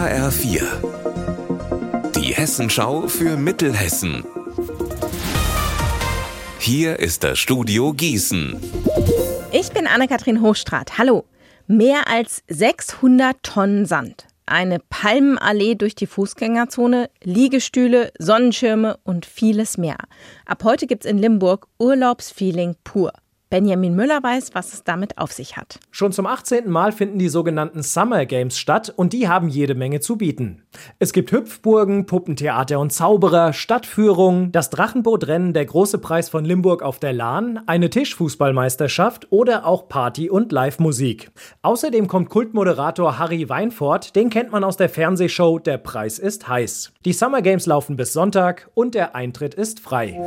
HR4. Die Hessenschau für Mittelhessen. Hier ist das Studio Gießen. Ich bin Anne-Kathrin Hochstrat. Hallo. Mehr als 600 Tonnen Sand. Eine Palmenallee durch die Fußgängerzone, Liegestühle, Sonnenschirme und vieles mehr. Ab heute gibt's in Limburg Urlaubsfeeling pur. Benjamin Müller weiß, was es damit auf sich hat. Schon zum 18. Mal finden die sogenannten Summer Games statt und die haben jede Menge zu bieten. Es gibt Hüpfburgen, Puppentheater und Zauberer, Stadtführungen, das Drachenbootrennen, der große Preis von Limburg auf der Lahn, eine Tischfußballmeisterschaft oder auch Party- und Live-Musik. Außerdem kommt Kultmoderator Harry Weinfort, den kennt man aus der Fernsehshow Der Preis ist heiß. Die Summer Games laufen bis Sonntag und der Eintritt ist frei.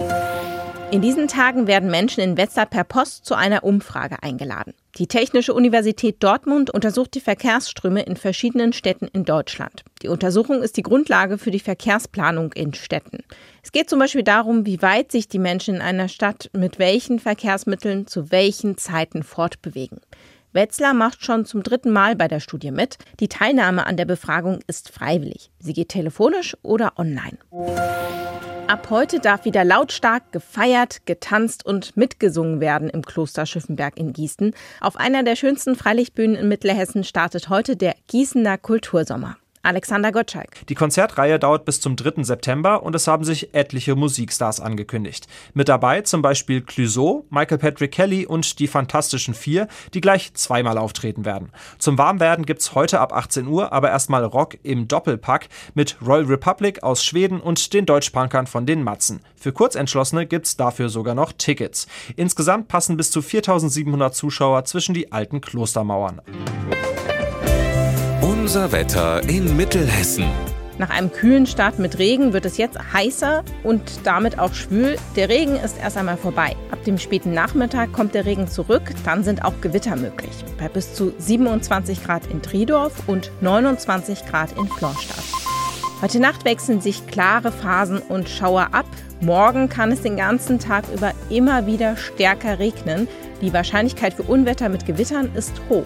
In diesen Tagen werden Menschen in Wetzlar per Post zu einer Umfrage eingeladen. Die Technische Universität Dortmund untersucht die Verkehrsströme in verschiedenen Städten in Deutschland. Die Untersuchung ist die Grundlage für die Verkehrsplanung in Städten. Es geht zum Beispiel darum, wie weit sich die Menschen in einer Stadt mit welchen Verkehrsmitteln zu welchen Zeiten fortbewegen. Wetzlar macht schon zum dritten Mal bei der Studie mit. Die Teilnahme an der Befragung ist freiwillig. Sie geht telefonisch oder online. Ab heute darf wieder lautstark gefeiert, getanzt und mitgesungen werden im Kloster Schiffenberg in Gießen. Auf einer der schönsten Freilichtbühnen in Mittelhessen startet heute der Gießener Kultursommer. Alexander Gottschalk. Die Konzertreihe dauert bis zum 3. September und es haben sich etliche Musikstars angekündigt. Mit dabei zum Beispiel Clouseau, Michael Patrick Kelly und die Fantastischen Vier, die gleich zweimal auftreten werden. Zum Warmwerden gibt's heute ab 18 Uhr aber erstmal Rock im Doppelpack mit Royal Republic aus Schweden und den Deutschpunkern von den Matzen. Für Kurzentschlossene gibt's dafür sogar noch Tickets. Insgesamt passen bis zu 4700 Zuschauer zwischen die alten Klostermauern. Unser Wetter in Mittelhessen. Nach einem kühlen Start mit Regen wird es jetzt heißer und damit auch schwül. Der Regen ist erst einmal vorbei. Ab dem späten Nachmittag kommt der Regen zurück, dann sind auch Gewitter möglich. Bei bis zu 27 Grad in Tridorf und 29 Grad in Florstadt. Heute Nacht wechseln sich klare Phasen und Schauer ab. Morgen kann es den ganzen Tag über immer wieder stärker regnen. Die Wahrscheinlichkeit für Unwetter mit Gewittern ist hoch.